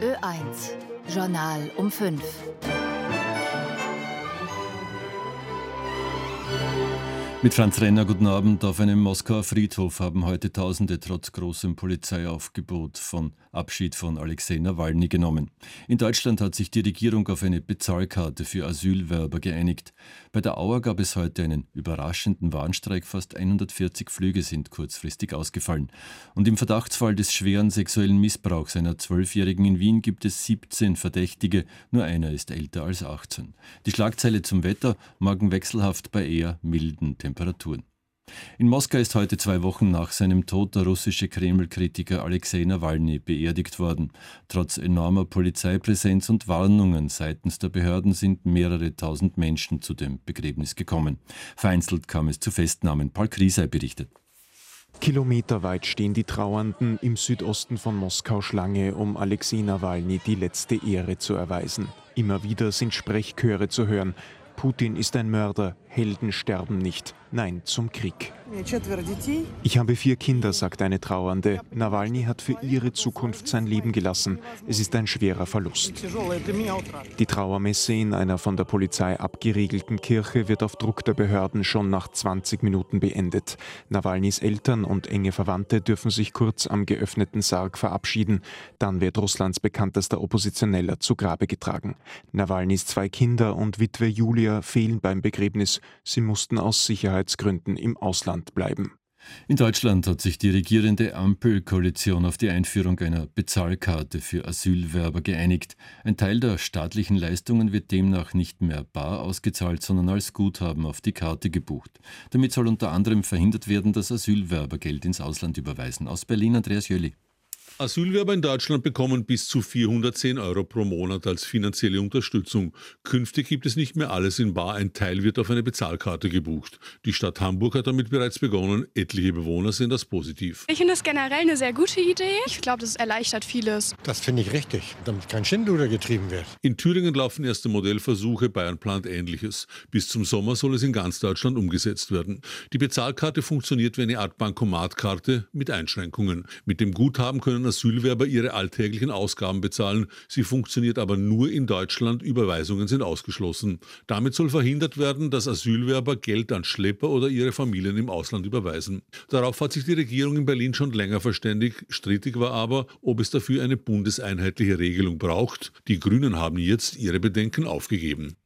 Ö1 Journal um 5. Mit Franz Renner, guten Abend. Auf einem Moskauer Friedhof haben heute Tausende trotz großem Polizeiaufgebot von Abschied von Alexei Nawalny genommen. In Deutschland hat sich die Regierung auf eine Bezahlkarte für Asylwerber geeinigt. Bei der Auer gab es heute einen überraschenden Warnstreik. Fast 140 Flüge sind kurzfristig ausgefallen. Und im Verdachtsfall des schweren sexuellen Missbrauchs einer Zwölfjährigen in Wien gibt es 17 Verdächtige. Nur einer ist älter als 18. Die Schlagzeile zum Wetter morgen wechselhaft bei eher milden Temperaturen. Temperaturen. In Moskau ist heute zwei Wochen nach seinem Tod der russische Kreml-Kritiker Alexei Nawalny beerdigt worden. Trotz enormer Polizeipräsenz und Warnungen seitens der Behörden sind mehrere tausend Menschen zu dem Begräbnis gekommen. Vereinzelt kam es zu Festnahmen. Paul Kriesei berichtet. Kilometerweit stehen die Trauernden im Südosten von Moskau Schlange, um Alexei Nawalny die letzte Ehre zu erweisen. Immer wieder sind Sprechchöre zu hören. Putin ist ein Mörder, Helden sterben nicht. Nein zum Krieg. Ich habe vier Kinder, sagt eine Trauernde. Nawalny hat für ihre Zukunft sein Leben gelassen. Es ist ein schwerer Verlust. Die Trauermesse in einer von der Polizei abgeriegelten Kirche wird auf Druck der Behörden schon nach 20 Minuten beendet. Nawalnys Eltern und enge Verwandte dürfen sich kurz am geöffneten Sarg verabschieden. Dann wird Russlands bekanntester Oppositioneller zu Grabe getragen. Nawalnys zwei Kinder und Witwe Julia fehlen beim Begräbnis. Sie mussten aus Sicherheitsgründen im Ausland bleiben. In Deutschland hat sich die regierende Ampelkoalition auf die Einführung einer Bezahlkarte für Asylwerber geeinigt. Ein Teil der staatlichen Leistungen wird demnach nicht mehr bar ausgezahlt, sondern als Guthaben auf die Karte gebucht. Damit soll unter anderem verhindert werden, dass Asylwerber Geld ins Ausland überweisen. Aus Berlin Andreas Jöli. Asylwerber in Deutschland bekommen bis zu 410 Euro pro Monat als finanzielle Unterstützung. Künftig gibt es nicht mehr alles in Bar, ein Teil wird auf eine Bezahlkarte gebucht. Die Stadt Hamburg hat damit bereits begonnen, etliche Bewohner sehen das positiv. Ich finde das generell eine sehr gute Idee. Ich glaube, das erleichtert vieles. Das finde ich richtig, damit kein Schindluder getrieben wird. In Thüringen laufen erste Modellversuche, Bayern plant ähnliches. Bis zum Sommer soll es in ganz Deutschland umgesetzt werden. Die Bezahlkarte funktioniert wie eine Art Bankomatkarte mit Einschränkungen. Mit dem Guthaben können Asylwerber ihre alltäglichen Ausgaben bezahlen. Sie funktioniert aber nur in Deutschland. Überweisungen sind ausgeschlossen. Damit soll verhindert werden, dass Asylwerber Geld an Schlepper oder ihre Familien im Ausland überweisen. Darauf hat sich die Regierung in Berlin schon länger verständigt. Strittig war aber, ob es dafür eine bundeseinheitliche Regelung braucht. Die Grünen haben jetzt ihre Bedenken aufgegeben.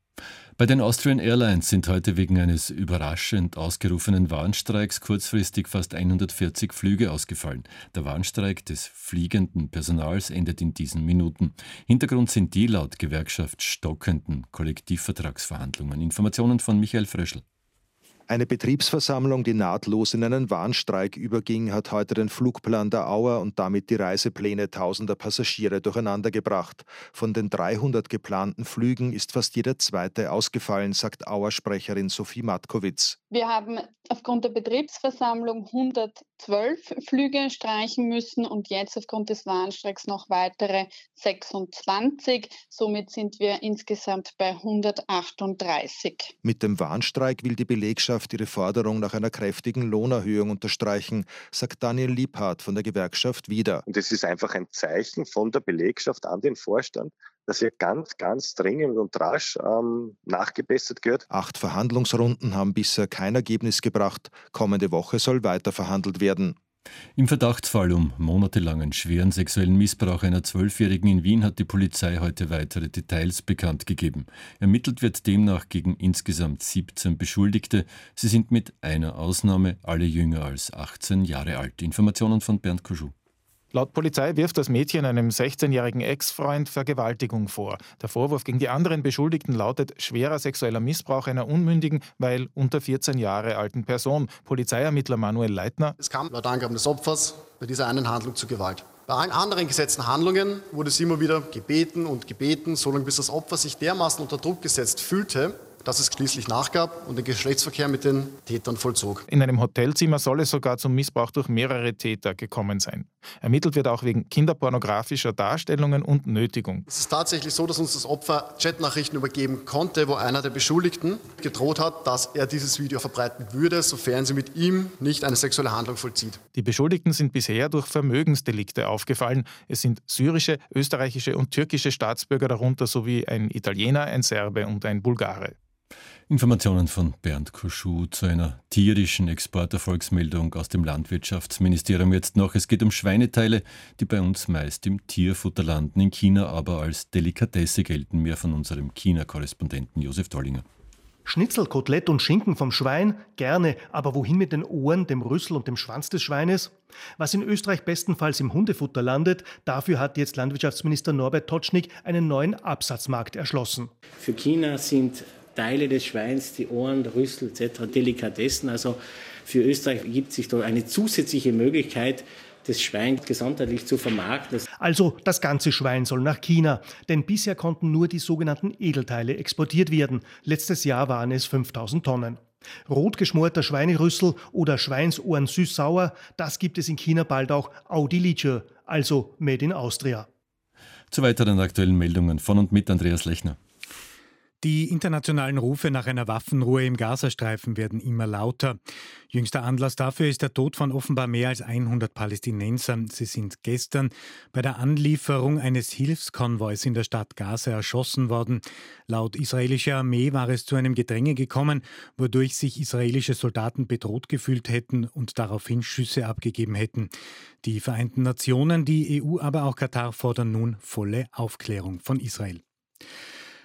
Bei den Austrian Airlines sind heute wegen eines überraschend ausgerufenen Warnstreiks kurzfristig fast 140 Flüge ausgefallen. Der Warnstreik des fliegenden Personals endet in diesen Minuten. Hintergrund sind die laut Gewerkschaft stockenden Kollektivvertragsverhandlungen. Informationen von Michael Fröschel. Eine Betriebsversammlung, die nahtlos in einen Warnstreik überging, hat heute den Flugplan der Auer und damit die Reisepläne tausender Passagiere durcheinandergebracht. Von den 300 geplanten Flügen ist fast jeder zweite ausgefallen, sagt Auer-Sprecherin Sophie Matkowitz. Wir haben aufgrund der Betriebsversammlung 112 Flüge streichen müssen und jetzt aufgrund des Warnstreiks noch weitere 26. Somit sind wir insgesamt bei 138. Mit dem Warnstreik will die Belegschaft ihre Forderung nach einer kräftigen Lohnerhöhung unterstreichen, sagt Daniel Liebhardt von der Gewerkschaft wieder. Und es ist einfach ein Zeichen von der Belegschaft an den Vorstand, dass hier ganz, ganz dringend und rasch ähm, nachgebessert gehört. Acht Verhandlungsrunden haben bisher kein Ergebnis gebracht. Kommende Woche soll weiter verhandelt werden. Im Verdachtsfall um monatelangen schweren sexuellen Missbrauch einer Zwölfjährigen in Wien hat die Polizei heute weitere Details bekannt gegeben. Ermittelt wird demnach gegen insgesamt 17 Beschuldigte. Sie sind mit einer Ausnahme alle jünger als 18 Jahre alt. Informationen von Bernd Koschuh. Laut Polizei wirft das Mädchen einem 16-jährigen Ex-Freund Vergewaltigung vor. Der Vorwurf gegen die anderen Beschuldigten lautet schwerer sexueller Missbrauch einer unmündigen, weil unter 14 Jahre alten Person. Polizeiermittler Manuel Leitner. Es kam laut Angaben des Opfers bei dieser einen Handlung zu Gewalt. Bei allen anderen gesetzten Handlungen wurde sie immer wieder gebeten und gebeten, solange bis das Opfer sich dermaßen unter Druck gesetzt fühlte, dass es schließlich nachgab und den Geschlechtsverkehr mit den Tätern vollzog. In einem Hotelzimmer soll es sogar zum Missbrauch durch mehrere Täter gekommen sein. Ermittelt wird auch wegen kinderpornografischer Darstellungen und Nötigung. Es ist tatsächlich so, dass uns das Opfer Chatnachrichten übergeben konnte, wo einer der Beschuldigten gedroht hat, dass er dieses Video verbreiten würde, sofern sie mit ihm nicht eine sexuelle Handlung vollzieht. Die Beschuldigten sind bisher durch Vermögensdelikte aufgefallen. Es sind syrische, österreichische und türkische Staatsbürger darunter sowie ein Italiener, ein Serbe und ein Bulgare. Informationen von Bernd Kuschu zu einer tierischen Exporterfolgsmeldung aus dem Landwirtschaftsministerium jetzt noch. Es geht um Schweineteile, die bei uns meist im Tierfutter landen, in China aber als Delikatesse gelten. Mehr von unserem China-Korrespondenten Josef Dollinger. Schnitzel, Kotelett und Schinken vom Schwein gerne, aber wohin mit den Ohren, dem Rüssel und dem Schwanz des Schweines? Was in Österreich bestenfalls im Hundefutter landet, dafür hat jetzt Landwirtschaftsminister Norbert Totschnig einen neuen Absatzmarkt erschlossen. Für China sind Teile des Schweins, die Ohren, der Rüssel etc. Delikatessen. Also für Österreich gibt sich da eine zusätzliche Möglichkeit, das Schwein gesamtheitlich zu vermarkten. Also das ganze Schwein soll nach China, denn bisher konnten nur die sogenannten Edelteile exportiert werden. Letztes Jahr waren es 5000 Tonnen. Rotgeschmorter Schweinerüssel oder Schweinsohren süß-sauer, das gibt es in China bald auch Audi Lice, also Made in Austria. Zu weiteren aktuellen Meldungen von und mit Andreas Lechner. Die internationalen Rufe nach einer Waffenruhe im Gazastreifen werden immer lauter. Jüngster Anlass dafür ist der Tod von offenbar mehr als 100 Palästinensern. Sie sind gestern bei der Anlieferung eines Hilfskonvois in der Stadt Gaza erschossen worden. Laut israelischer Armee war es zu einem Gedränge gekommen, wodurch sich israelische Soldaten bedroht gefühlt hätten und daraufhin Schüsse abgegeben hätten. Die Vereinten Nationen, die EU, aber auch Katar fordern nun volle Aufklärung von Israel.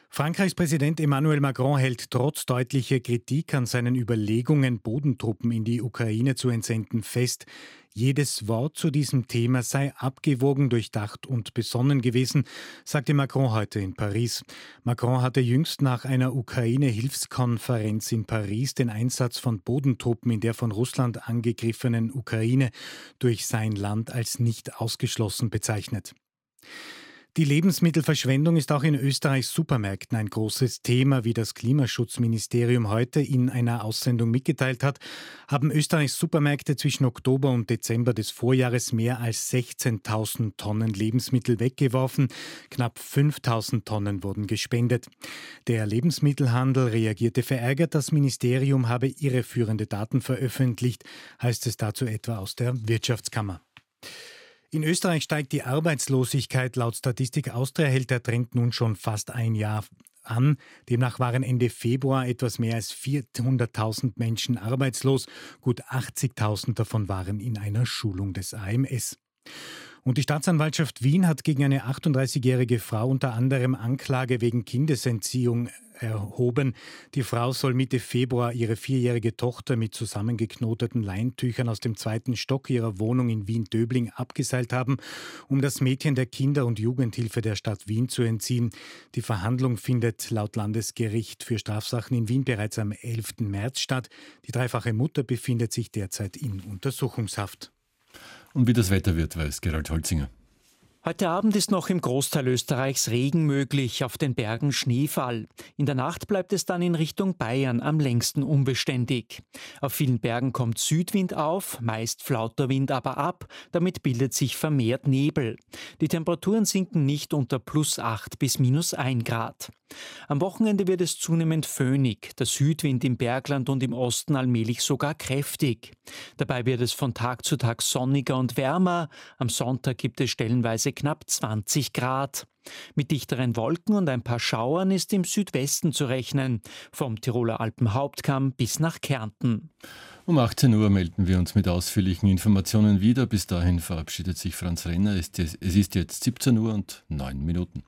Frankreichs Präsident Emmanuel Macron hält trotz deutlicher Kritik an seinen Überlegungen, Bodentruppen in die Ukraine zu entsenden, fest. Jedes Wort zu diesem Thema sei abgewogen, durchdacht und besonnen gewesen, sagte Macron heute in Paris. Macron hatte jüngst nach einer Ukraine-Hilfskonferenz in Paris den Einsatz von Bodentruppen in der von Russland angegriffenen Ukraine durch sein Land als nicht ausgeschlossen bezeichnet. Die Lebensmittelverschwendung ist auch in Österreichs Supermärkten ein großes Thema. Wie das Klimaschutzministerium heute in einer Aussendung mitgeteilt hat, haben Österreichs Supermärkte zwischen Oktober und Dezember des Vorjahres mehr als 16.000 Tonnen Lebensmittel weggeworfen. Knapp 5.000 Tonnen wurden gespendet. Der Lebensmittelhandel reagierte verärgert. Das Ministerium habe irreführende Daten veröffentlicht, heißt es dazu etwa aus der Wirtschaftskammer. In Österreich steigt die Arbeitslosigkeit. Laut Statistik Austria hält der Trend nun schon fast ein Jahr an. Demnach waren Ende Februar etwas mehr als 400.000 Menschen arbeitslos. Gut 80.000 davon waren in einer Schulung des AMS. Und die Staatsanwaltschaft Wien hat gegen eine 38-jährige Frau unter anderem Anklage wegen Kindesentziehung erhoben. Die Frau soll Mitte Februar ihre vierjährige Tochter mit zusammengeknoteten Leintüchern aus dem zweiten Stock ihrer Wohnung in Wien-Döbling abgeseilt haben, um das Mädchen der Kinder- und Jugendhilfe der Stadt Wien zu entziehen. Die Verhandlung findet laut Landesgericht für Strafsachen in Wien bereits am 11. März statt. Die dreifache Mutter befindet sich derzeit in Untersuchungshaft. Und wie das Wetter wird, weiß Gerald Holzinger. Heute Abend ist noch im Großteil Österreichs Regen möglich, auf den Bergen Schneefall. In der Nacht bleibt es dann in Richtung Bayern am längsten unbeständig. Auf vielen Bergen kommt Südwind auf, meist flaut der Wind aber ab, damit bildet sich vermehrt Nebel. Die Temperaturen sinken nicht unter plus 8 bis minus 1 Grad. Am Wochenende wird es zunehmend föhnig, der Südwind im Bergland und im Osten allmählich sogar kräftig. Dabei wird es von Tag zu Tag sonniger und wärmer. Am Sonntag gibt es stellenweise knapp 20 Grad. Mit dichteren Wolken und ein paar Schauern ist im Südwesten zu rechnen, vom Tiroler Alpenhauptkamm bis nach Kärnten. Um 18 Uhr melden wir uns mit ausführlichen Informationen wieder. Bis dahin verabschiedet sich Franz Renner. Es ist jetzt 17 Uhr und 9 Minuten.